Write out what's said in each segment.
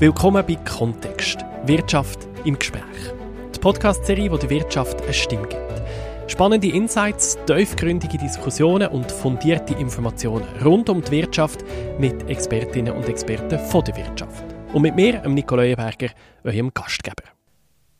Willkommen bei Kontext. Wirtschaft im Gespräch. Die Podcast-Serie, die der Wirtschaft eine Stimme gibt. Spannende Insights, tiefgründige Diskussionen und fundierte Informationen rund um die Wirtschaft mit Expertinnen und Experten von der Wirtschaft. Und mit mir, Nico Leuenberger, eurem Gastgeber.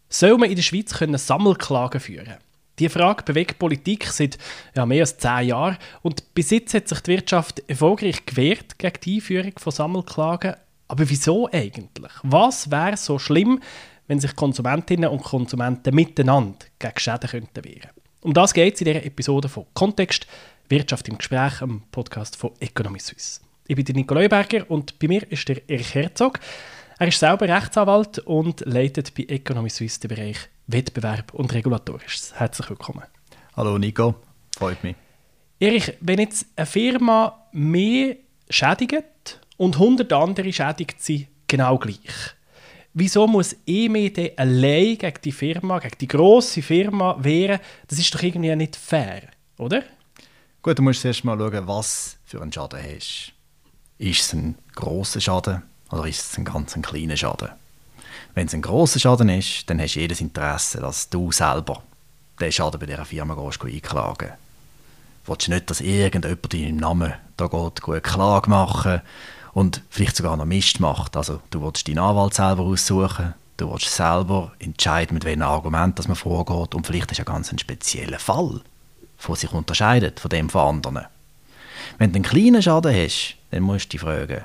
Soll man in der Schweiz können Sammelklagen führen Die Frage bewegt Politik seit ja, mehr als zehn Jahren und bis jetzt hat sich die Wirtschaft erfolgreich gewehrt gegen die Einführung von Sammelklagen, aber wieso eigentlich? Was wäre so schlimm, wenn sich Konsumentinnen und Konsumenten miteinander gegen Schäden könnten wehren Um das geht es in dieser Episode von Kontext, Wirtschaft im Gespräch, am Podcast von Economy Suisse. Ich bin Nico Leuberger und bei mir ist der Erich Herzog. Er ist selber Rechtsanwalt und leitet bei Economy Suisse den Bereich Wettbewerb und Regulatorisches. Herzlich willkommen. Hallo Nico, freut mich. Erich, wenn jetzt eine Firma mehr schädigt und 100 andere schädigt sie genau gleich. Wieso muss EMED allein gegen die Firma, gegen die grosse Firma wehren? Das ist doch irgendwie nicht fair, oder? Gut, du musst erst mal schauen, was für einen Schaden hast. Ist es ein grosser Schaden oder ist es ein ganz ein kleiner Schaden? Wenn es ein grosser Schaden ist, dann hast du jedes Interesse, dass du selber den Schaden bei dieser Firma gehst, einklagen willst. Du nicht, dass irgendjemand in deinem Namen da geht, eine Klage machen und vielleicht sogar noch Mist macht. Also du willst deinen Anwalt selber aussuchen, du willst selber entscheiden, mit welchem Argument man vorgeht und vielleicht ist ja ganz ein spezieller Fall, der sich unterscheidet von dem von anderen. Wenn du einen kleinen Schaden hast, dann musst du dich fragen,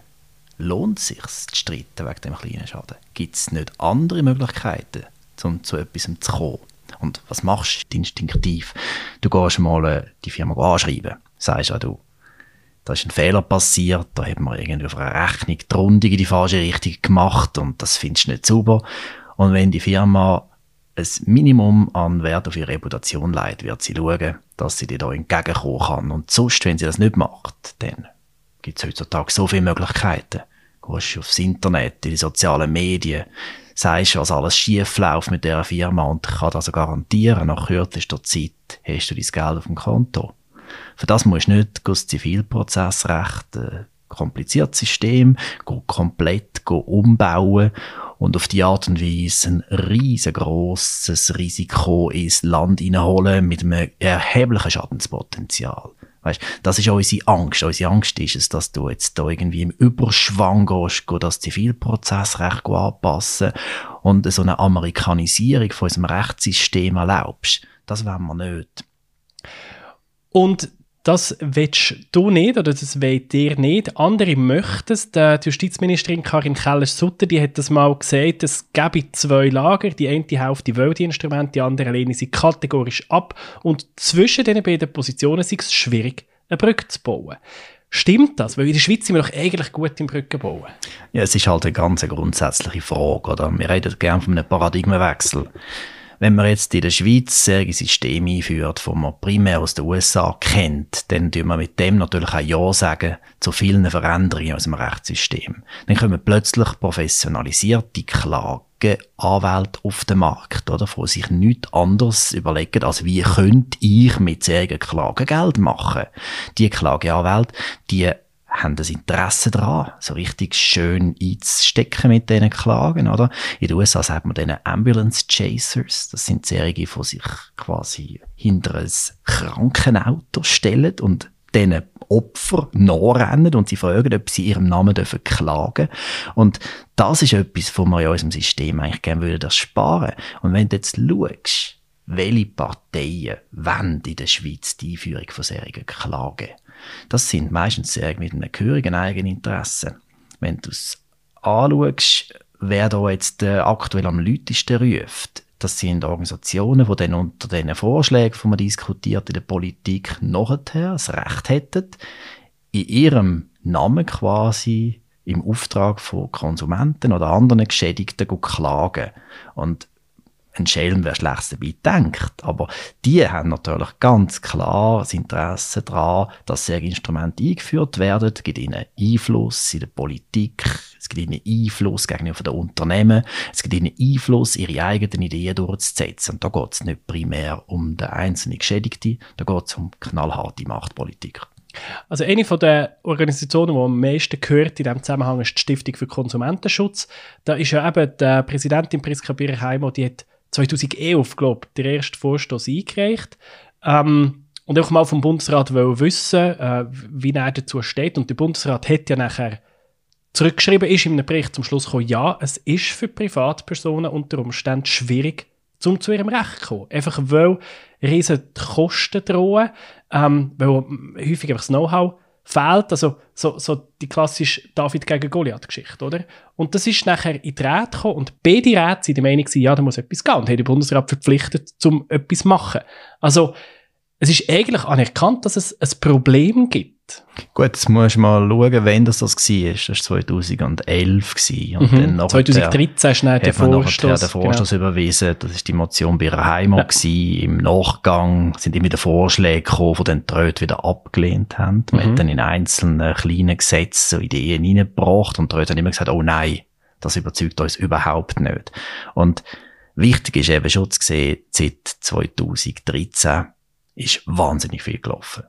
lohnt es sich zu streiten wegen dem kleinen Schaden? Gibt es nicht andere Möglichkeiten, um zu etwas zu kommen? Und was machst du instinktiv? Du gehst mal äh, die Firma anschreiben. Sagst ja, du, da ist ein Fehler passiert, da hat man irgendwie auf einer Rechnung die Rundung in die falsche Richtung gemacht und das findest du nicht sauber. Und wenn die Firma ein Minimum an Wert auf ihre Reputation leidet, wird sie schauen, dass sie dir da entgegenkommen kann. Und sonst, wenn sie das nicht macht, dann gibt es heutzutage so viele Möglichkeiten. Du gehst aufs Internet, in die sozialen Medien, sagst, was alles schief läuft mit dieser Firma und ich kann das garantieren, nach kürzester Zeit hast du dein Geld auf dem Konto. Für das musst du nicht das Zivilprozessrecht, ein äh, kompliziertes System, komplett umbauen und auf die Art und Weise ein riesengroßes Risiko ins Land hineinholen mit einem erheblichen Schadenspotenzial. Weißt, das ist unsere Angst. Unsere Angst ist es, dass du jetzt da irgendwie im Überschwang gehst, das Zivilprozessrecht anpassen und so eine Amerikanisierung von unserem Rechtssystem erlaubst. Das wollen wir nicht. Und das willst du nicht oder das wollt ihr nicht. Andere möchten es. Die Justizministerin Karin Keller-Sutter hat das mal gesagt, es gäbe zwei Lager. Die eine Hälfte will die Instrumente, die andere lehnen sie kategorisch ab. Und zwischen diesen beiden Positionen ist es schwierig, eine Brücke zu bauen. Stimmt das? Weil in der Schweiz sind wir doch eigentlich gut im Brücken bauen. Ja, es ist halt eine ganz grundsätzliche Frage. Oder? Wir reden gerne von einem Paradigmenwechsel wenn man jetzt in der Schweiz ein System einführt, das man primär aus den USA kennt, dann tun wir mit dem natürlich auch Ja sagen zu vielen Veränderungen aus dem Rechtssystem. Dann kommen plötzlich professionalisierte Klageanwälte auf den Markt, oder, die sich nichts anderes überlegen, als wie könnte ich mit solchen Klagen Geld machen. Die Klageanwälte, die haben das Interesse daran, so richtig schön einzustecken mit diesen Klagen, oder? In den USA sagt man denen Ambulance Chasers. Das sind Serien, die sich quasi hinter ein Krankenauto stellen und diesen Opfer nachrennen und sie fragen, ob sie ihrem Namen dürfen klagen Und das ist etwas, wo wir in unserem System eigentlich gerne würden das sparen. Und wenn du jetzt schaust, welche Parteien wollen in der Schweiz die Einführung von solchen Klagen? Das sind meistens sehr mit einem gehörigen Eigeninteresse. Wenn du es anschaust, wer da jetzt äh, aktuell am lautesten ruft, das sind Organisationen, die dann unter den Vorschlägen, die man diskutiert in der Politik, nachher das Recht hätten, in ihrem Namen quasi im Auftrag von Konsumenten oder anderen Geschädigten zu klagen. Und ein Schelm, wer schlecht dabei denkt. Aber die haben natürlich ganz klar das Interesse daran, dass solche Instrumente eingeführt werden. Es gibt ihnen Einfluss in der Politik, es gibt ihnen Einfluss gegenüber den Unternehmen, es gibt ihnen Einfluss, ihre eigenen Ideen durchzusetzen. Und da geht es nicht primär um den einzelnen Geschädigten, da geht es um knallharte Machtpolitik. Also eine von der Organisationen, die am meisten gehört in diesem Zusammenhang, ist die Stiftung für Konsumentenschutz. Da ist ja eben die Präsidentin Priska Birheimo, die hat 2011, glaube ich, den ersten Vorstoß eingereicht. Ähm, und auch mal vom Bundesrat wissen, äh, wie er dazu steht. Und der Bundesrat hat ja nachher zurückgeschrieben, ist in einem Bericht zum Schluss gekommen, ja, es ist für Privatpersonen unter Umständen schwierig, um zu ihrem Recht zu kommen. Einfach weil riesige Kosten drohen, ähm, weil häufig einfach das Know-how fehlt. Also so, so die klassische David gegen Goliath-Geschichte, oder? Und das ist nachher in die Räte gekommen und beide Räte sind der Meinung, ja, da muss etwas gehen und haben den Bundesrat verpflichtet, um etwas zu machen. Also es ist eigentlich anerkannt, dass es ein Problem gibt. Gut, jetzt musst du mal schauen, wann das, das war. Das war 2011. Und mhm. dann 2013 ist dann der Vorstoß. den Vorstoß genau. überwiesen. Das war die Motion bei Heimo. Ja. Im Nachgang sind immer wieder Vorschläge gekommen, die dann die Leute wieder abgelehnt haben. Man mhm. hat dann in einzelnen kleinen Gesetzen so Ideen reingebracht und die Leute haben immer gesagt, oh nein, das überzeugt uns überhaupt nicht. Und wichtig ist eben schon zu sehen, seit 2013 ist wahnsinnig viel gelaufen.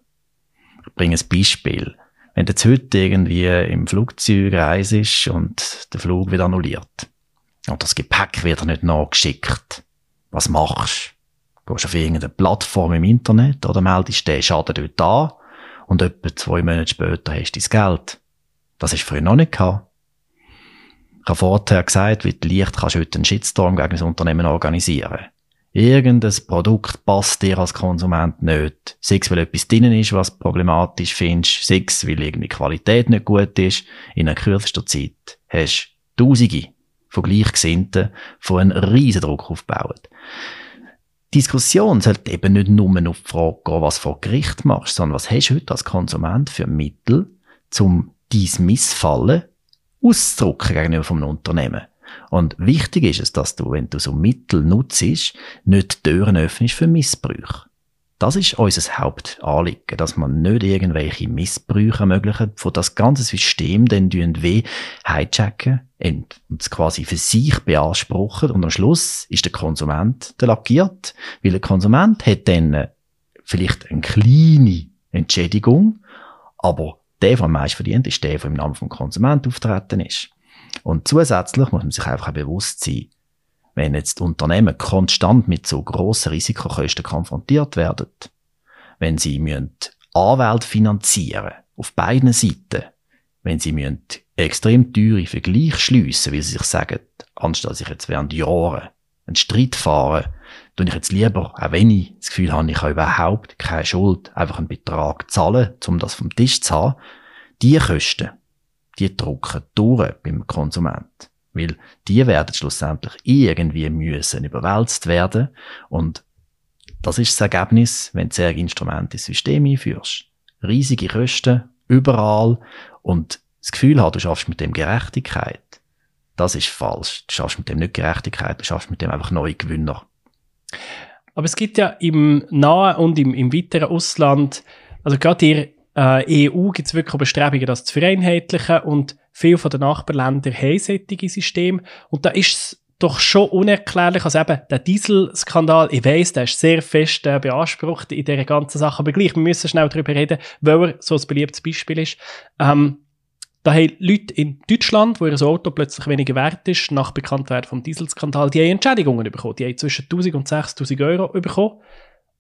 Ich bringe ein Beispiel. Wenn du jetzt heute irgendwie im Flugzeug reist und der Flug wird annulliert und das Gepäck wird nicht nachgeschickt, was machst du? Gehst auf irgendeine Plattform im Internet oder meldest den Schaden dort an und etwa zwei Monate später hast du dein Geld. Das ist früher noch nicht gehabt. Ich habe vorher gesagt, wie leicht kannst du heute einen Shitstorm gegen ein Unternehmen organisieren irgendein Produkt passt dir als Konsument nicht. Sei es, weil etwas drinnen ist, was problematisch findest, sei es, weil irgendwie Qualität nicht gut ist. In einer kürzesten Zeit hast du Tausende von Gleichgesinnten von einem riesen Druck aufgebaut. Diskussion sollte eben nicht nur auf die Frage gehen, was vor Gericht machst, sondern was hast du heute als Konsument für Mittel, um dein Missfallen auszudrücken gegenüber vom Unternehmen. Und wichtig ist es, dass du, wenn du so Mittel nutzt, nicht Türen öffnest für Missbrüche. Das ist unser Hauptanliegen, dass man nicht irgendwelche Missbrüche ermöglichen, von das ganze System dann wie hijacken und es quasi für sich beanspruchen und am Schluss ist der Konsument der lackiert, weil der Konsument hat dann äh, vielleicht eine kleine Entschädigung, aber der, der am meisten verdient, ist der, der im Namen vom Konsument auftreten ist. Und zusätzlich muss man sich einfach bewusst sein, wenn jetzt Unternehmen konstant mit so grossen Risikokosten konfrontiert werden, wenn sie müssen Anwälte finanzieren auf beiden Seiten, wenn sie müssen extrem teure Vergleiche schliessen, weil sie sich sagen, anstatt ich jetzt während Jahren einen Streit fahre, tue ich jetzt lieber, auch wenn ich das Gefühl habe, ich habe überhaupt keine Schuld, einfach einen Betrag zahlen, um das vom Tisch zu haben, die Kosten, die drucken durch beim Konsument. Weil die werden schlussendlich irgendwie müssen überwälzt werden. Und das ist das Ergebnis, wenn du sehr Instrumente ins System einführst. Riesige Kosten, überall. Und das Gefühl hast, du schaffst mit dem Gerechtigkeit. Das ist falsch. Du schaffst mit dem nicht Gerechtigkeit, du schaffst mit dem einfach neue Gewinner. Aber es gibt ja im nahen und im, im weiteren Ausland, also gerade ihr äh, EU gibt es wirklich Bestrebungen, das zu vereinheitlichen und viele von den Nachbarländern haben solche Systeme. Und da ist es doch schon unerklärlich, also eben der Dieselskandal, ich weiss, der ist sehr fest äh, beansprucht in dieser ganzen Sache, aber gleich, wir müssen schnell darüber reden, weil er so ein beliebtes Beispiel ist. Ähm, da haben Leute in Deutschland, wo ihr Auto plötzlich weniger wert ist, nach Bekanntwerden vom Dieselskandal, die haben Entschädigungen bekommen. Die haben zwischen 1000 und 6000 Euro bekommen.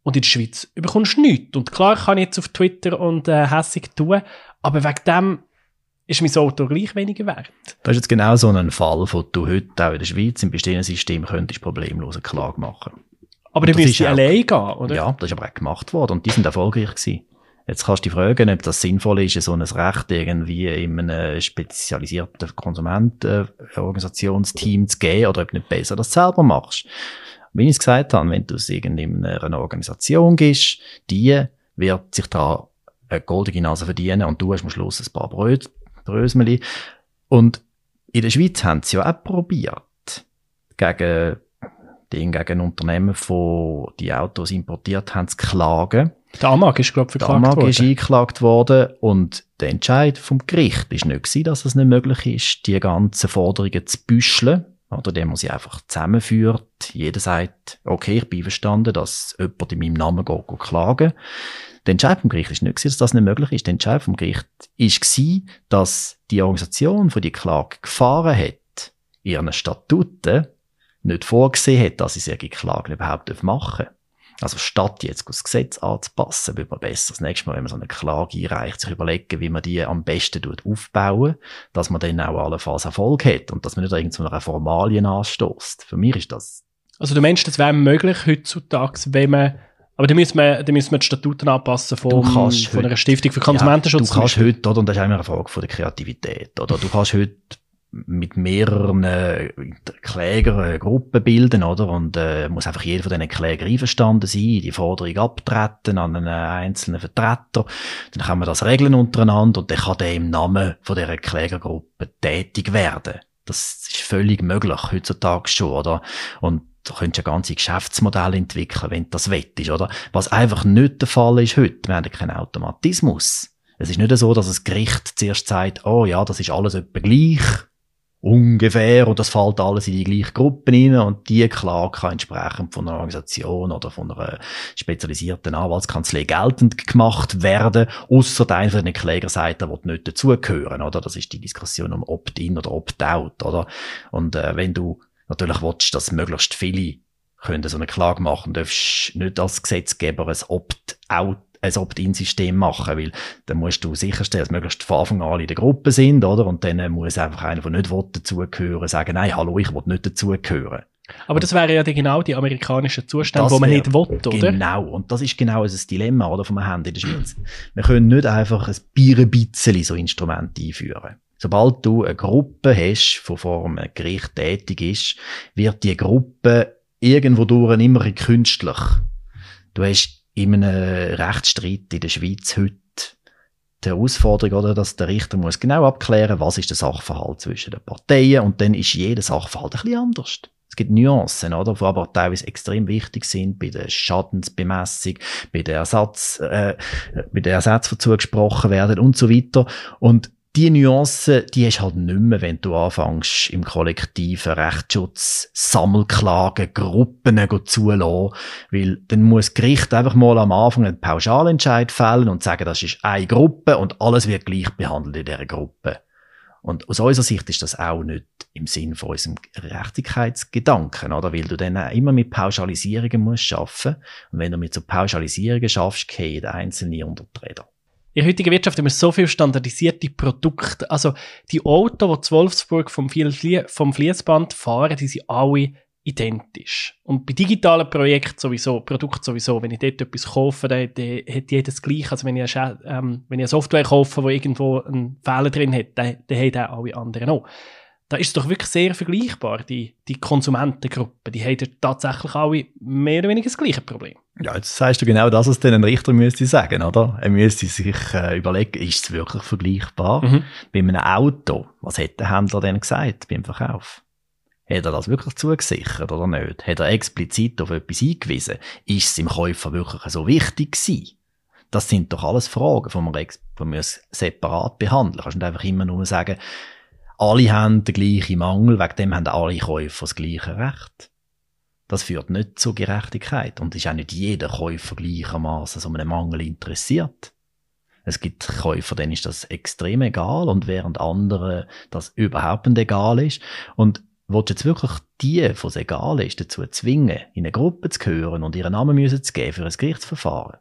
Und in der Schweiz bekommst du nichts. Und klar kann ich jetzt auf Twitter und äh, hässig tun, aber wegen dem ist mein Auto gleich weniger wert. Das ist jetzt genau so ein Fall, wo du heute auch in der Schweiz im bestehenden System könntest problemlos eine Klage machen. Aber dann müsste allein gehen, oder? Ja, das ist aber auch gemacht worden und die sind erfolgreich gewesen. Jetzt kannst du dich fragen, ob das sinnvoll ist, so ein Recht irgendwie in einem spezialisierten Konsumentenorganisationsteam zu geben oder ob du nicht besser das selber machst. Wie ich es gesagt habe, wenn du es irgendeiner Organisation gibst, die wird sich da eine goldige Nase verdienen und du hast am Schluss ein paar Bröt, Brösmeli. Und in der Schweiz haben sie ja auch probiert, gegen, den, gegen Unternehmen, die die Autos importiert haben, zu klagen. Der Amag ist, glaube ich, verklagt der Amag ist eingeklagt worden und der Entscheid vom Gericht ist nicht gewesen, dass es nicht möglich ist, die ganzen Forderungen zu büscheln oder der muss sich einfach zusammenführt. Jeder sagt, okay, ich bin verstanden, dass jemand in meinem Namen geht, geht klagen. Der Entscheid vom Gericht ist nicht, dass das nicht möglich ist. Der Entscheid vom Gericht war, dass die Organisation, die die Klage gefahren hat, ihren Statuten nicht vorgesehen hat, dass sie solche Klagen überhaupt machen dürfen. Also statt jetzt das Gesetz anzupassen, würde man besser das nächste Mal, wenn man so eine Klage einreicht, sich überlegen, wie man die am besten aufbauen, dass man dann auch allenfalls Erfolg hat und dass man nicht irgendeine Formalien anstößt. Für mich ist das... Also du meinst, das wäre möglich heutzutage, wenn man aber da müssen wir, da müssen wir die Statuten anpassen vom, von einer Stiftung für Konsumentenschutz. Ja, du kannst heute, oder, und das ist immer eine Frage von der Kreativität, oder? Du kannst heute mit mehreren äh, Klägern äh, Gruppen bilden, oder? Und äh, muss einfach jeder von diesen Klägern einverstanden sein, die Forderung abtreten an einen einzelnen Vertreter. Dann kann man das regeln untereinander und dann kann der im Namen von dieser Klägergruppe tätig werden. Das ist völlig möglich heutzutage schon, oder? Und du könntest ja ganze Geschäftsmodelle entwickeln, wenn du das wettest, oder? Was einfach nicht der Fall ist heute. Wir haben keinen Automatismus. Es ist nicht so, dass das Gericht zuerst sagt, oh ja, das ist alles etwa gleich ungefähr und das fällt alles in die gleichen Gruppen rein und die Klage kann entsprechend von einer Organisation oder von einer spezialisierten Anwaltskanzlei geltend gemacht werden, außer einer von den Kläger sagt, er will nicht dazugehören, oder? Das ist die Diskussion um Opt-in oder Opt-out, oder? Und äh, wenn du natürlich willst, dass möglichst viele können so eine Klage machen, darfst nicht als Gesetzgeber ein Opt-out ein Opt-in-System machen, weil dann musst du sicherstellen, dass möglichst von Anfang an alle in der Gruppe sind, oder? Und dann muss einfach einer, der nicht dazugehören, sagen, nein, hallo, ich will nicht dazugehören. Aber das wäre ja genau die amerikanischen Zustände, wo man nicht will, oder? Genau. Und das ist genau das Dilemma, oder, vom Handy in der Schweiz. Wir können nicht einfach ein Bierenbitzeli so Instrumente einführen. Sobald du eine Gruppe hast, die vor einem Gericht tätig ist, wird die Gruppe irgendwo durch immer künstlich. Du hast in einem Rechtsstreit in der Schweiz heute die Herausforderung, oder, dass der Richter muss genau abklären, was ist der Sachverhalt zwischen den Parteien und dann ist jeder Sachverhalt ein bisschen anders. Es gibt Nuancen, oder, die aber teilweise extrem wichtig sind bei der Schadensbemessung, bei der Ersatz, äh, bei der Ersatz, die zugesprochen werden und so weiter. Und die Nuancen, die hast halt nicht mehr, wenn du anfängst, im kollektiven Rechtsschutz Sammelklagen, Gruppen zulassen. Weil dann muss das Gericht einfach mal am Anfang einen Pauschalentscheid fällen und sagen, das ist eine Gruppe und alles wird gleich behandelt in dieser Gruppe. Und aus unserer Sicht ist das auch nicht im Sinn von unserem Gerechtigkeitsgedanken, oder? Weil du dann auch immer mit Pauschalisierungen musst arbeiten. Und wenn du mit so Pauschalisierungen schaffst, gehen Einzelne unter die Räder in der heutigen Wirtschaft haben wir so viele standardisierte Produkte. Also die Autos, die zu Wolfsburg vom, vom Fließband fahren, die sind alle identisch. Und bei digitalen Projekten sowieso, Produkten sowieso, wenn ich dort etwas kaufe, dann hat jeder das Gleiche. Also wenn ich, eine, ähm, wenn ich eine Software kaufe, die irgendwo einen Fehler drin hat, dann, dann haben auch alle anderen auch da ist es doch wirklich sehr vergleichbar. Die, die Konsumentengruppe, die haben tatsächlich alle mehr oder weniger das gleiche Problem. Ja, jetzt sagst du genau das, was dann ein Richter müsste sagen, oder? Er müsste sich äh, überlegen, ist es wirklich vergleichbar? Mhm. Bei einem Auto, was hätte der Händler denn gesagt beim Verkauf? Hat er das wirklich zugesichert oder nicht? Hat er explizit auf etwas hingewiesen? Ist es im Käufer wirklich so wichtig gewesen? Das sind doch alles Fragen, die man, die man separat behandeln Kannst nicht einfach immer nur sagen, alle haben den gleichen Mangel, wegen dem haben alle Käufer das gleiche Recht. Das führt nicht zur Gerechtigkeit und ist auch nicht jeder Käufer gleichermaßen so einem Mangel interessiert. Es gibt Käufer, denen ist das extrem egal und während anderen das überhaupt nicht egal ist. Und willst du jetzt wirklich die, was egal ist, dazu zwingen, in eine Gruppe zu gehören und ihren Namen müssen zu geben für ein Gerichtsverfahren?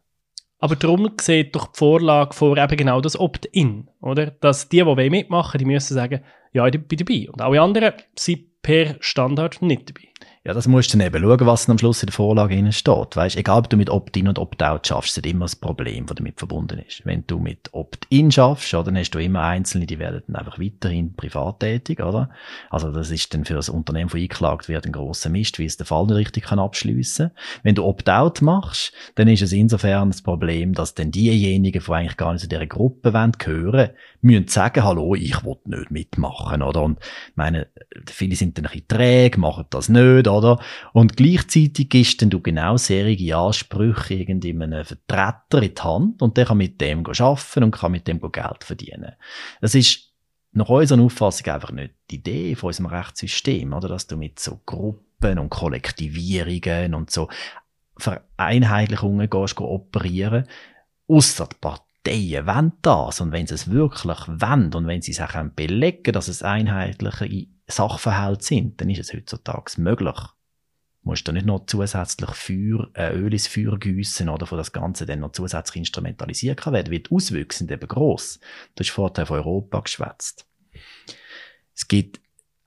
Aber darum sieht doch die Vorlage vor eben genau das Opt-in, oder? Dass die, die mitmachen wollen, die müssen sagen, ja, ich bin dabei. Und alle anderen sind per Standard nicht dabei. Ja, das musst du dann eben schauen, was am Schluss in der Vorlage steht. Weißt, egal ob du mit Opt-in und Opt-out schaffst, ist immer das Problem, das damit verbunden ist. Wenn du mit Opt-in schaffst, oder, dann hast du immer Einzelne, die werden dann einfach weiterhin privat tätig, oder? Also, das ist dann für das Unternehmen, das eingeklagt wird, ein grosser Mist, wie es den Fall nicht richtig kann abschliessen. Wenn du Opt-out machst, dann ist es insofern das Problem, dass dann diejenigen, die eigentlich gar nicht zu dieser Gruppe wollen, gehören, müssen sagen, hallo, ich will nicht mitmachen, oder? Und, meine, viele sind dann ein bisschen träge, machen das nicht, oder? Und gleichzeitig gibst dann du genau solche Ansprüche irgendeinem Vertreter in die Hand und der kann mit dem arbeiten und kann mit dem Geld verdienen. Das ist nach unserer Auffassung einfach nicht die Idee von unserem Rechtssystem, oder? Dass du mit so Gruppen und Kollektivierungen und so Vereinheitlichungen gehst, operieren. Ausser Parteien wollen das. Und wenn sie es wirklich wollen und wenn sie es auch belegen dass es einheitliche Sachverhalte sind, dann ist es heutzutage möglich. Du musst da nicht noch zusätzlich Feuer, äh, Öl ins Feuer gießen oder von das Ganze dann noch zusätzlich instrumentalisiert kann werden, weil die Auswirkungen sind eben gross. Du hast vorher von Europa geschwätzt. Es gibt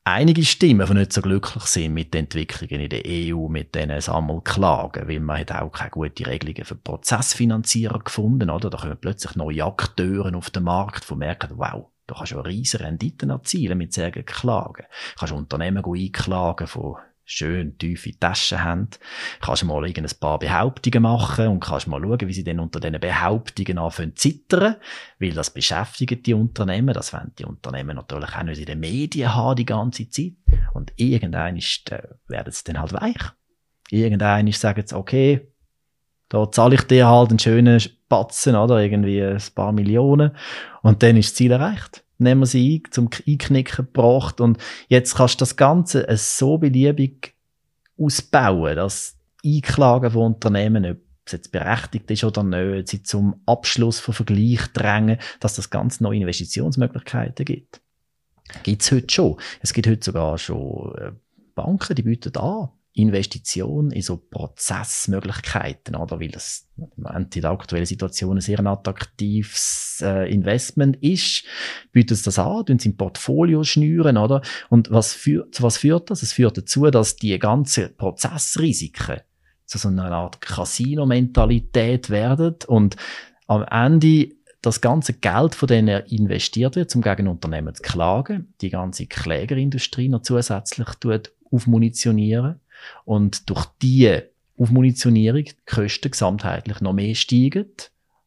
einige Stimmen, die nicht so glücklich sind mit den Entwicklungen in der EU, mit diesen Sammelklagen, weil man hat auch keine guten Regelungen für Prozessfinanzierer gefunden, oder? Da kommen plötzlich neue Akteure auf den Markt, die merken, wow, da kannst du riesige Renditen erzielen mit solchen Klagen. Du kannst Unternehmen einklagen von schön tiefe Taschen haben, kannst mal ein paar Behauptungen machen und kannst mal schauen, wie sie denn unter diesen Behauptungen anfangen zu zittern, weil das beschäftigt die Unternehmen, das wollen die Unternehmen natürlich auch nicht in den Medien haben die ganze Zeit und irgendein ist, äh, werden sie dann halt weich. Irgendein ist, sagen sie, okay, da zahle ich dir halt einen schönen Batzen, oder? Irgendwie ein paar Millionen. Und dann ist das Ziel erreicht nehmen wir sie ein, zum Einknicken gebracht und jetzt kannst du das Ganze so beliebig ausbauen, dass Einklagen von Unternehmen, ob es jetzt berechtigt ist oder nicht, sie zum Abschluss von Vergleich drängen, dass das ganz neue Investitionsmöglichkeiten gibt. Gibt es heute schon. Es gibt heute sogar schon äh, Banken, die bieten an, Investition in so Prozessmöglichkeiten, oder? Weil das in der aktuellen Situation ein sehr attraktives äh, Investment ist, bietet das an, tun sie im Portfolio schnüren, oder? Und was führt, zu was führt das? Es führt dazu, dass die ganzen Prozessrisiken zu so einer Art Casino-Mentalität werden und am Ende das ganze Geld, von denen investiert wird, um gegen Unternehmen zu klagen, die ganze Klägerindustrie noch zusätzlich tut aufmunitionieren und durch die Aufmunitionierung die Kosten gesamtheitlich noch mehr steigen.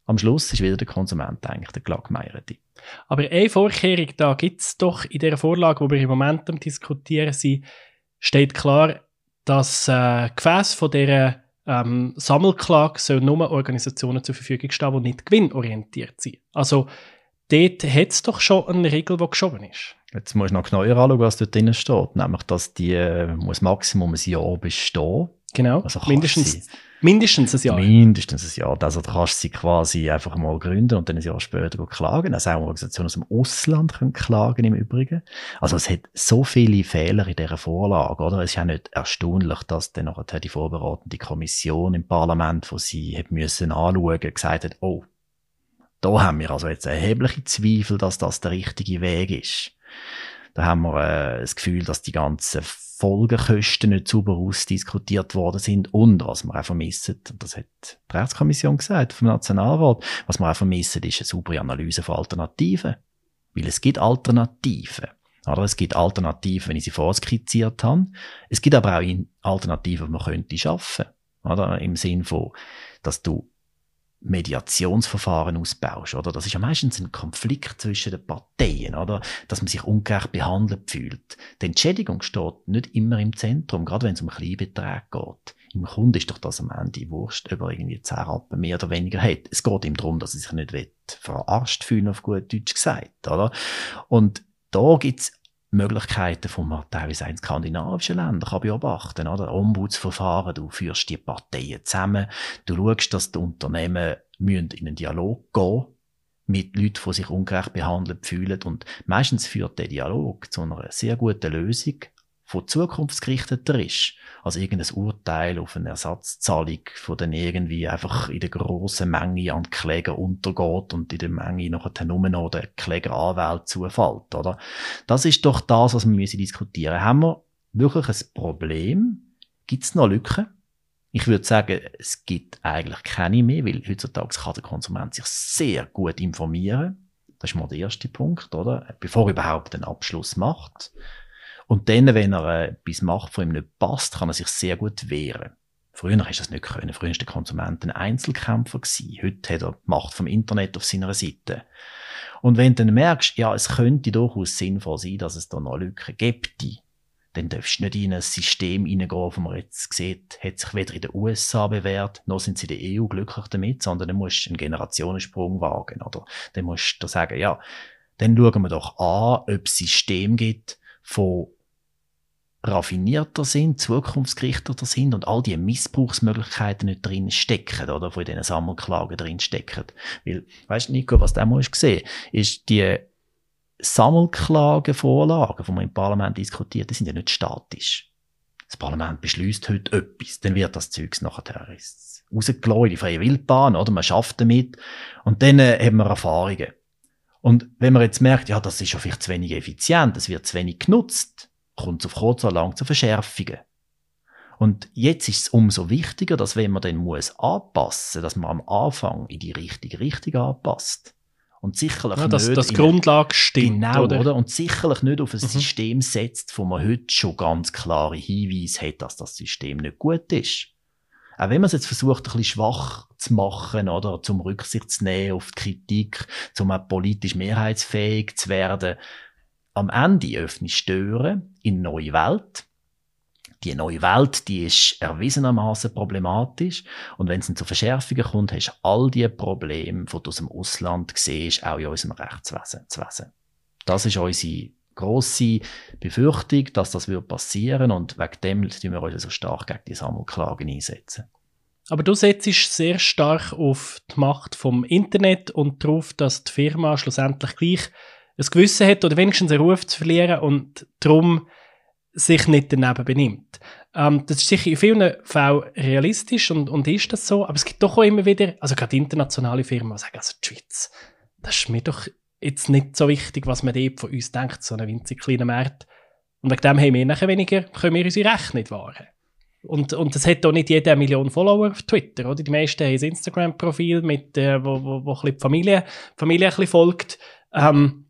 Am Schluss ist wieder der Konsument eigentlich der Glagmeierte. Aber eine Vorkehrung da gibt es doch in der Vorlage, wo wir im Moment am diskutieren sind, steht klar, dass äh, Gefäß von dieser ähm, Sammelklage soll nur Organisationen zur Verfügung stehen, die nicht gewinnorientiert sind. Also dort hat es doch schon eine Regel, die geschoben ist. Jetzt musst du noch genauer anschauen, was dort drin steht. Nämlich, dass die äh, muss Maximum ein Jahr bestehen. Genau. Also mindestens, sie, mindestens ein Jahr. Mindestens ein Jahr. Also da kannst du sie quasi einfach mal gründen und dann ein Jahr später klagen. Also auch Organisationen aus dem Ausland können klagen im Übrigen. Also es hat so viele Fehler in dieser Vorlage, oder? Es ist ja nicht erstaunlich, dass dann nachher die vorbereitende Kommission im Parlament, wo sie hat müssen anschauen, gesagt hat, oh, da haben wir also jetzt erhebliche Zweifel, dass das der richtige Weg ist. Da haben wir äh, das Gefühl, dass die ganzen Folgekosten nicht sauber ausdiskutiert worden sind und was wir auch vermissen, und das hat die Rechtskommission gesagt vom Nationalrat, was wir auch vermissen, ist eine saubere Analyse von Alternativen. Weil es gibt Alternativen. Oder es gibt Alternativen, wenn ich sie vorskizziert habe. Es gibt aber auch Alternativen, die man könnte schaffen. Oder? Im Sinn von, dass du Mediationsverfahren ausbaust, oder? Das ist ja meistens ein Konflikt zwischen den Parteien, oder? Dass man sich ungerecht behandelt fühlt. Die Entschädigung steht nicht immer im Zentrum, gerade wenn es um Kleinbeträge geht. Im Kunden ist doch das am Ende wurscht, ob er irgendwie 10 Rappen mehr oder weniger hat. Es geht ihm darum, dass er sich nicht verarscht fühlen, auf gut Deutsch gesagt, oder? Und da gibt's Möglichkeiten von teilweise in skandinavischen Ländern kann beobachten, oder? Ombudsverfahren, du führst die Parteien zusammen, du schaust, dass die Unternehmen in einen Dialog gehen mit Leuten, die sich ungerecht behandelt fühlen und meistens führt der Dialog zu einer sehr guten Lösung, von zukunftsgerichteter ist, als irgendein Urteil auf eine Ersatzzahlung, von dann irgendwie einfach in der grossen Menge an Kläger untergeht und in der Menge nachher nur noch der Klägeranwalt zufällt, oder? Das ist doch das, was wir müssen diskutieren. Haben wir wirklich ein Problem? Gibt es noch Lücken? Ich würde sagen, es gibt eigentlich keine mehr, weil heutzutage kann der Konsument sich sehr gut informieren. Das ist mal der erste Punkt, oder? Bevor er überhaupt einen Abschluss macht. Und dann, wenn er äh, etwas macht, von ihm nicht passt, kann er sich sehr gut wehren. Früher hast das nicht können. Früher war der Konsument ein Einzelkämpfer. Gewesen. Heute hat er die Macht vom Internet auf seiner Seite. Und wenn du dann merkst, ja, es könnte durchaus sinnvoll sein, dass es da noch Lücken gibt, dann darfst du nicht in ein System hineingehen, wo man jetzt sieht, hat sich weder in den USA bewährt, noch sind sie in der EU glücklich damit, sondern dann musst du einen Generationensprung wagen, oder? Dann musst du sagen, ja, dann schauen wir doch an, ob es System gibt, von raffinierter sind, zukunftsgerichteter sind und all die Missbrauchsmöglichkeiten nicht drin stecken, oder, von diesen Sammelklagen drin stecken. Weil, weißt du, Nico, was du auch gesehen ist die Sammelklagenvorlagen, die man im Parlament diskutiert, die sind ja nicht statisch. Das Parlament beschließt heute etwas, dann wird das Zeugs nachher rausgelassen in die freie Wildbahn, oder? Man schafft damit. Und dann äh, haben wir Erfahrungen. Und wenn man jetzt merkt, ja, das ist ja vielleicht zu wenig effizient, es wird zu wenig genutzt, kommt es auf kurz oder lang zu Verschärfungen. Und jetzt ist es umso wichtiger, dass wenn man dann muss anpassen, dass man am Anfang in die richtige Richtung anpasst. Und sicherlich ja, dass, nicht dass die Grundlage stimmt, genau, oder? oder? Und sicherlich nicht auf ein Mhm. System setzt, wo man heute schon ganz klare Hinweise hat, dass das System nicht gut ist. Auch wenn man es jetzt versucht, ein bisschen schwach zu machen, oder, zum Rücksicht zu nehmen auf die Kritik, zum auch politisch mehrheitsfähig zu werden, am Ende öffnet Stören in eine neue Welt. Die neue Welt, die ist erwiesenermaßen problematisch. Und wenn es dann zu Verschärfungen kommt, hast du all die Probleme, die du aus dem Ausland siehst, auch in unserem Rechtswesen. Das ist unsere grosse Befürchtung, dass das wird passieren und wegen dem tun wir uns so stark gegen die Sammelklagen einsetzen. Aber du setzt sehr stark auf die Macht vom Internet und darauf, dass die Firma schlussendlich gleich ein Gewissen hat oder wenigstens einen Ruf zu verlieren und darum sich nicht daneben benimmt. Ähm, das ist sicher in vielen Fällen realistisch und, und ist das so, aber es gibt doch auch immer wieder, also gerade internationale Firmen, die sagen, also die Schweiz, das ist mir doch jetzt nicht so wichtig, was man dort von uns denkt, so einen winzig kleinen Markt. Und wegen dem haben wir nachher weniger, können wir unsere Rechte nicht wahren. Und, und das hat auch nicht jeder eine Million Follower auf Twitter, oder? Die meisten haben ein Instagram-Profil, mit, äh, wo, wo, wo ein bisschen die Familie, Familie ein bisschen folgt. Ähm,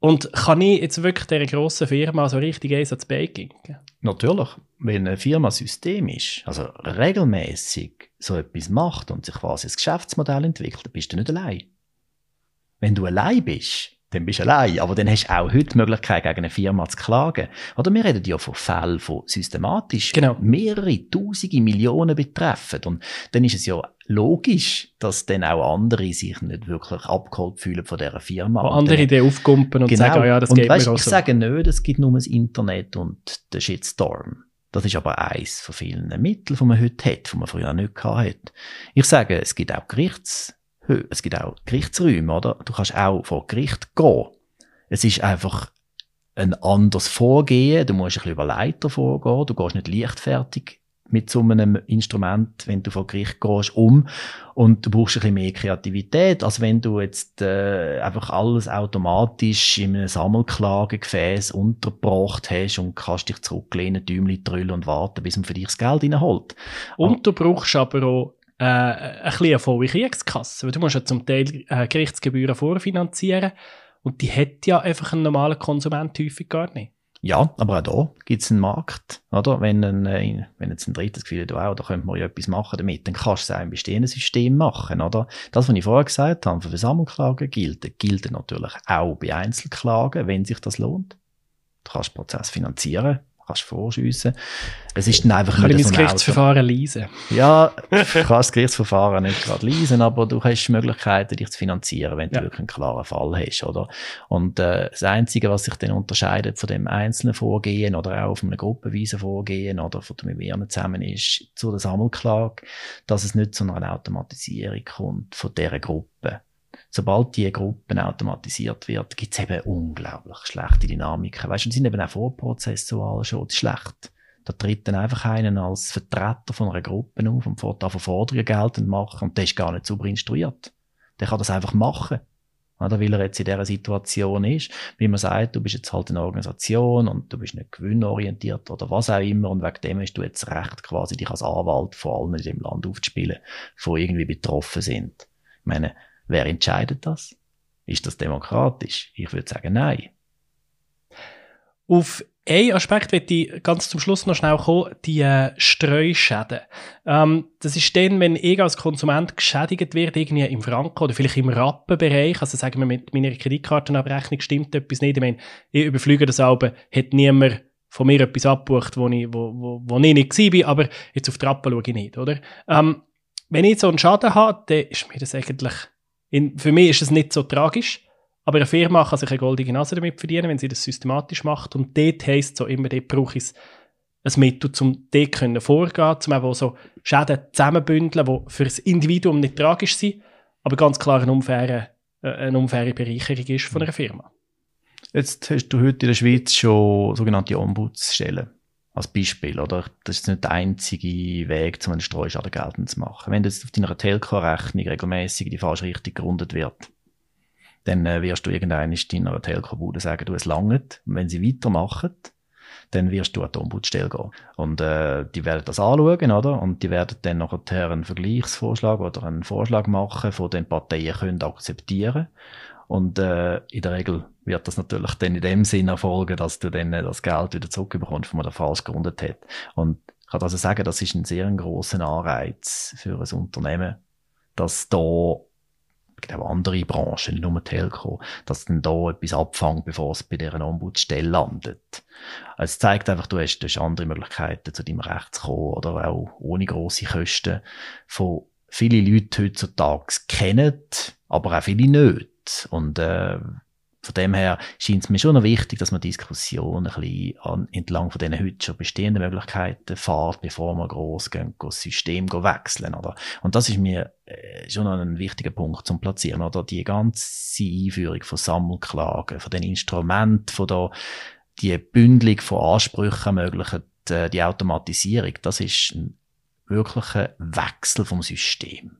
und kann ich jetzt wirklich dieser grossen Firma so richtig eins ans? Natürlich, wenn eine Firma ein System ist, also regelmäßig so etwas macht und sich quasi ein Geschäftsmodell entwickelt, bist du nicht allein. Wenn du allein bist, dann bist du allein. Aber dann hast du auch heute die Möglichkeit, gegen eine Firma zu klagen. Oder wir reden ja von Fällen, die systematisch Genau. mehrere Tausende Millionen betreffen. Und dann ist es ja logisch, dass dann auch andere sich nicht wirklich abgeholt fühlen von dieser Firma. Wo Und andere dann- Ideen aufkumpen und Genau. sagen, ah ja, das und geht weißt, mir auch ich so. sage nicht, es gibt nur das Internet und den Shitstorm. Das ist aber eins von vielen Mitteln, die man heute hat, die man früher nicht hatte. Ich sage, es gibt auch Gerichts, es gibt auch Gerichtsräume, oder? Du kannst auch vor Gericht gehen. Es ist einfach ein anderes Vorgehen. Du musst ein bisschen überleiter vorgehen. Du gehst nicht leichtfertig mit so einem Instrument, wenn du vor Gericht gehst, um. Und du brauchst ein bisschen mehr Kreativität, als wenn du jetzt äh, einfach alles automatisch in einem Sammelklagegefäß untergebracht hast und kannst dich zurücklehnen, Däumchen drüllen und warten, bis man für dich das Geld reinholt. Und du brauchst aber auch äh, ein bisschen eine volle Kriegskasse, weil du musst ja zum Teil äh, Gerichtsgebühren vorfinanzieren und die hat ja einfach ein normaler Konsument häufig gar nicht. Ja, aber auch da gibt es einen Markt, oder? Wenn, ein, äh, wenn jetzt ein drittes Gefühl hat, wow, da könnte man ja etwas machen damit, dann kannst du es auch im bestehenden System machen, oder? Das, was ich vorher gesagt habe, für Sammelklagen gilt, gilt natürlich auch bei Einzelklagen, wenn sich das lohnt. Du kannst den Prozess finanzieren, kannst vorschiessen. Es ist dann einfach Kann ich nicht mein so ein Gerichtsverfahren leisen? ja, du kannst das Gerichtsverfahren nicht gerade leisen, aber du hast Möglichkeiten, dich zu finanzieren, wenn du Ja. wirklich einen klaren Fall hast, oder? Und äh, das Einzige, was sich dann unterscheidet von dem einzelnen Vorgehen oder auch von einem gruppenweisen Vorgehen oder von dem mehreren zusammen ist, zu der Sammelklage, dass es nicht zu einer Automatisierung kommt von dieser Gruppe. Sobald die Gruppen automatisiert wird, gibt es eben unglaublich schlechte Dynamiken. Weißt du, sind eben auch vorprozessual schon schlecht. Da tritt dann einfach einer als Vertreter von einer Gruppe auf und fährt an Forderungen geltend machen und der ist gar nicht sauber instruiert. Der kann das einfach machen. Oder weil er jetzt in dieser Situation ist, wie man sagt, du bist jetzt halt eine Organisation und du bist nicht gewinnorientiert oder was auch immer und wegen dem hast du jetzt Recht, quasi dich als Anwalt vor allen in dem Land aufzuspielen, die irgendwie betroffen sind. Ich meine, wer entscheidet das? Ist das demokratisch? Ich würde sagen, nein. Auf einen Aspekt möchte ich ganz zum Schluss noch schnell kommen, die äh, Streuschäden. Ähm, das ist dann, wenn ich als Konsument geschädigt wird, irgendwie im Franken oder vielleicht im Rappenbereich, also sagen wir mit meiner Kreditkartenabrechnung stimmt etwas nicht, ich meine, ich überflüge das Alben, hat niemand von mir etwas abgebucht, wo ich, wo, wo, wo ich nicht war, aber jetzt auf die Rappen schaue ich nicht, oder? Ähm, wenn ich so einen Schaden habe, dann ist mir das eigentlich, in, für mich ist es nicht so tragisch, aber eine Firma kann sich eine goldige Nase damit verdienen, wenn sie das systematisch macht. Und dort heisst so immer, dort brauche ich ein Mittel, um dort können vorgehen, um eben so Schäden zusammenbündeln, die für das Individuum nicht tragisch sind, aber ganz klar eine unfaire, äh, eine unfaire Bereicherung ist von einer Firma. Jetzt hast du heute in der Schweiz schon sogenannte Ombudsstellen als Beispiel, oder? Das ist nicht der einzige Weg, um einen Streuschaden geltend zu machen. Wenn jetzt auf deiner Telco-Rechnung regelmäßig die falsche Richtung gerundet wird, dann äh, wirst du irgendeiner deiner Telco-Bude sagen, du, es langt. Und wenn sie weitermachen, dann wirst du an die Ombudsstelle gehen. Und äh, die werden das anschauen, oder? Und die werden dann nachher einen Vergleichsvorschlag oder einen Vorschlag machen, von den Parteien können akzeptieren und äh, in der Regel wird das natürlich dann in dem Sinn erfolgen, dass du dann äh, das Geld wieder zurückbekommst, was man falsch gegründet hat. Und ich kann also sagen, das ist ein sehr großer Anreiz für ein Unternehmen, dass da gibt auch andere Branchen, nicht nur Telco, dass dann da etwas abfangen, bevor es bei deren Ombudsstelle landet. Also es zeigt einfach, du hast, du hast andere Möglichkeiten, zu deinem Recht zu kommen oder auch ohne grosse Kosten, von viele Leute heutzutage kennen, aber auch viele nicht. Und äh, von dem her scheint es mir schon noch wichtig, dass man Diskussionen ein bisschen an, entlang von den heute schon bestehenden Möglichkeiten fährt, bevor man gross gehen, das System wechseln, oder? Und das ist mir äh, schon noch ein wichtiger Punkt zum Platzieren, oder? Die ganze Einführung von Sammelklagen, von den Instrumenten, von der, die Bündelung von Ansprüchen ermöglichen, äh, die Automatisierung, das ist ein wirklicher Wechsel vom System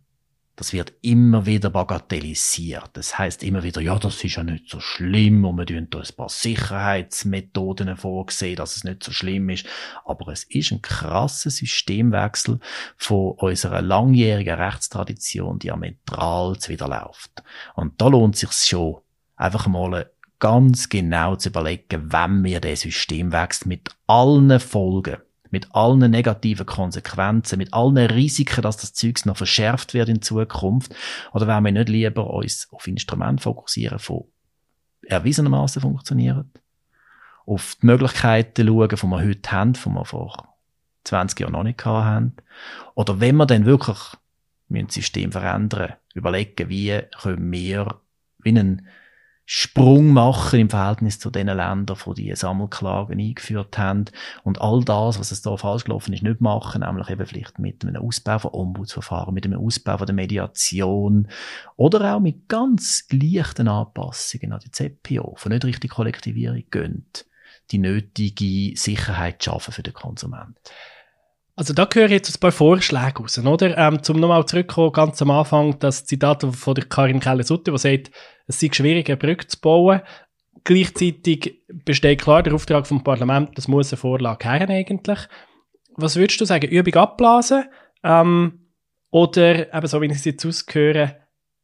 das wird immer wieder bagatellisiert. Das heißt immer wieder, ja, das ist ja nicht so schlimm und wir tun da ein paar Sicherheitsmethoden vorsehen, dass es nicht so schlimm ist. Aber es ist ein krasser Systemwechsel von unserer langjährigen Rechtstradition diametral zu widerläuft. Und da lohnt sich schon, einfach mal ganz genau zu überlegen, wenn wir den Systemwechsel mit allen Folgen mit allen negativen Konsequenzen, mit allen Risiken, dass das Zeug noch verschärft wird in Zukunft? Oder wollen wir nicht lieber uns auf Instrumente fokussieren, die erwiesenermaßen funktionieren? Auf die Möglichkeiten schauen, die wir heute haben, die wir vor 20 Jahren noch nicht haben? Oder wenn wir dann wirklich das System verändern, überlegen, wie können wir wie einen Sprung machen im Verhältnis zu den Ländern, die die Sammelklagen eingeführt haben und all das, was es da falsch gelaufen ist, nicht machen, nämlich eben vielleicht mit einem Ausbau von Ombudsverfahren, mit einem Ausbau von der Mediation oder auch mit ganz leichten Anpassungen an die ZPO, von nicht richtig Kollektivierung gönnt, die nötige Sicherheit schaffen für den Konsumenten. Also da höre ich jetzt ein paar Vorschläge raus, oder? Ähm, zum nochmal zurückkommen, ganz am Anfang, das Zitat von der Karin Keller-Sutter, die sagt, es sei schwierig, eine Brücke zu bauen. Gleichzeitig besteht klar der Auftrag vom Parlament, das muss eine Vorlage haben eigentlich. Was würdest du sagen? Übung abblasen? Ähm, oder, eben so wie ich es jetzt ausgehöre,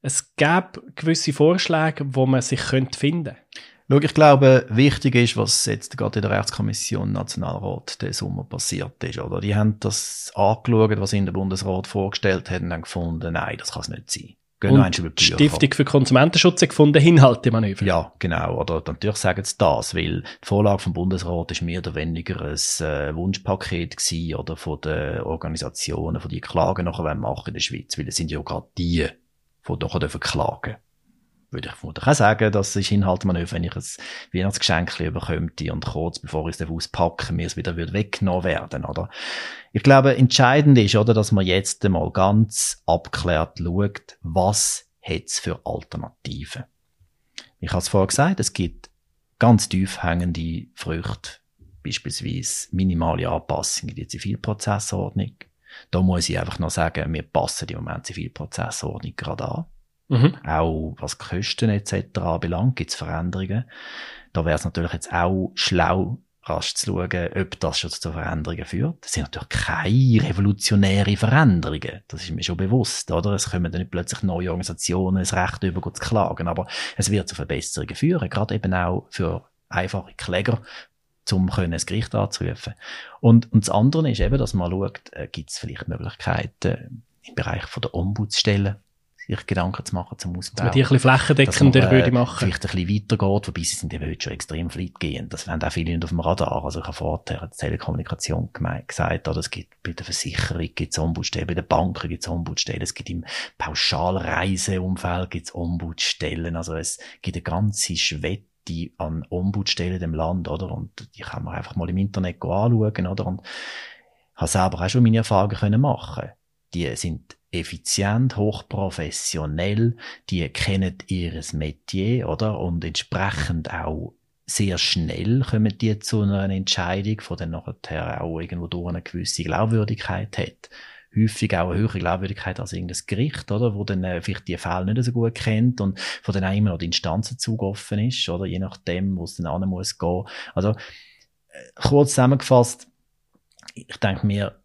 es gäbe gewisse Vorschläge, wo man sich könnte finden könnte? Schau, ich glaube, wichtig ist, was jetzt gerade in der Rechtskommission Nationalrat den Sommer passiert ist. Oder? Die haben das angeschaut, was in der Bundesrat vorgestellt hat und haben gefunden, nein, das kann es nicht sein. Gehen und die Stiftung für Konsumentenschutz hat gefunden, Inhaltemanöver. Ja, genau. Oder natürlich sagen sie das, weil die Vorlage vom Bundesrat ist mehr oder weniger ein äh, Wunschpaket gewesen, oder von den Organisationen, von die Klagen nachher machen in der Schweiz, weil es sind ja gerade die, die nachher klagen würde ich vermutlich auch sagen, das ist Inhaltsmanöver, wenn ich ein Weihnachtsgeschenk bekomme und kurz bevor ich es auspacke, mir es wieder weggenommen werden, oder? Ich glaube, entscheidend ist, oder, dass man jetzt einmal ganz abklärt schaut, was hat es für Alternativen. Ich habe es vorher gesagt, es gibt ganz tief hängende Früchte, beispielsweise minimale Anpassungen in die Zivilprozessordnung. Da muss ich einfach noch sagen, wir passen im Moment die Zivilprozessordnung gerade an. Mhm. Auch was Kosten etc. anbelangt, gibt es Veränderungen. Da wäre es natürlich jetzt auch schlau, rasch zu schauen, ob das schon zu Veränderungen führt. Das sind natürlich keine revolutionären Veränderungen. Das ist mir schon bewusst, oder? Es kommen dann nicht plötzlich neue Organisationen das Recht über zu klagen, aber es wird zu Verbesserungen führen, gerade eben auch für einfache Kläger, um können das Gericht anzurufen. Und, und das andere ist eben, dass man schaut, äh, gibt es vielleicht Möglichkeiten im Bereich von der Ombudsstelle sich Gedanken zu machen zum Ausbau. Dass man die ein bisschen flächendeckender man, äh, würde machen. Vielleicht ein bisschen weitergeht, wobei sie sind eben heute schon extrem fleitgehend. Das werden auch viele nicht auf dem Radar. Also ich habe vorher die Telekommunikation gesagt, oder es gibt bei der Versicherung gibt's Ombudsstellen, bei den Banken gibt's Ombudsstellen, es gibt im Pauschalreiseumfeld gibt's Ombudsstellen. Also es gibt eine ganze Schwette an Ombudsstellen im Land, oder? Und die kann man einfach mal im Internet anschauen, oder? Und habe selber auch schon meine Erfahrungen können machen. Die sind effizient, hochprofessionell, die kennen ihres Metier, oder? Und entsprechend auch sehr schnell kommen die zu einer Entscheidung, von der nachher auch irgendwo durch eine gewisse Glaubwürdigkeit hat. Häufig auch eine höhere Glaubwürdigkeit als irgendein Gericht, oder? Wo dann äh, vielleicht die Fälle nicht so gut kennt und von dann auch immer noch die Instanzenzug offen ist, oder? Je nachdem, wo es dann an muss gehen. Also, äh, kurz zusammengefasst, ich denke mir,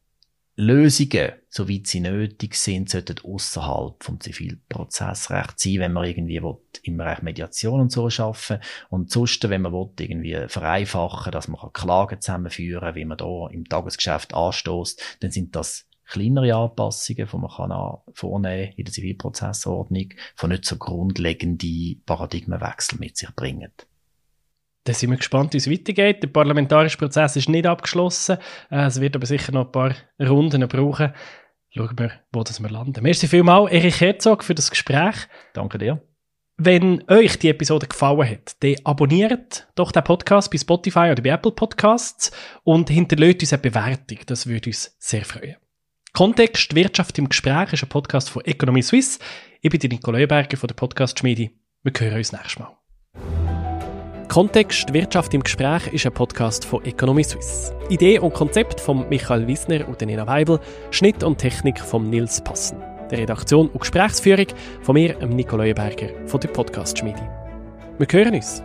Lösungen, soweit sie nötig sind, sollten außerhalb vom Zivilprozessrecht sein, wenn man irgendwie will, im Bereich Mediation und so schaffen und sonst, wenn man will, irgendwie vereinfachen, dass man Klagen zusammenführen, wie man da im Tagesgeschäft anstoßt, dann sind das kleinere Anpassungen, die man kann vornehmen in der Zivilprozessordnung, von nicht so grundlegende Paradigmenwechsel mit sich bringen. Dann sind wir gespannt, wie es weitergeht. Der parlamentarische Prozess ist nicht abgeschlossen. Äh, es wird aber sicher noch ein paar Runden brauchen. Schauen wir, wo das wir landen. Merci vielmals, Erich Herzog, für das Gespräch. Danke dir. Wenn euch die Episode gefallen hat, dann abonniert doch den Podcast bei Spotify oder bei Apple Podcasts und hinterlässt uns eine Bewertung. Das würde uns sehr freuen. Kontext Wirtschaft im Gespräch ist ein Podcast von Economy Suisse. Ich bin Nico Leuberger von der Podcast Schmiede. Wir hören uns nächstes Mal. Kontext Wirtschaft im Gespräch ist ein Podcast von Economy Suisse. Idee und Konzept von Michael Wiesner und Nina Weibel, Schnitt und Technik von Nils Passen. Der Redaktion und Gesprächsführung von mir, Nico Leuenberger von der Podcast Schmiede. Wir hören uns.